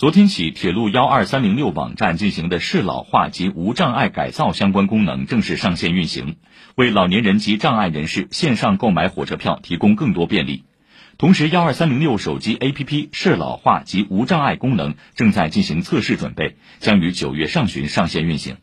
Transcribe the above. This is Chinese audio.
昨天起铁路幺二三零六网站进行的适老化及无障碍改造相关功能正式上线运行为老年人及障碍人士线上购买火车票提供更多便利。同时幺二三零六手机 app 适老化及无障碍功能正在进行测试准备将于九月上旬上线运行。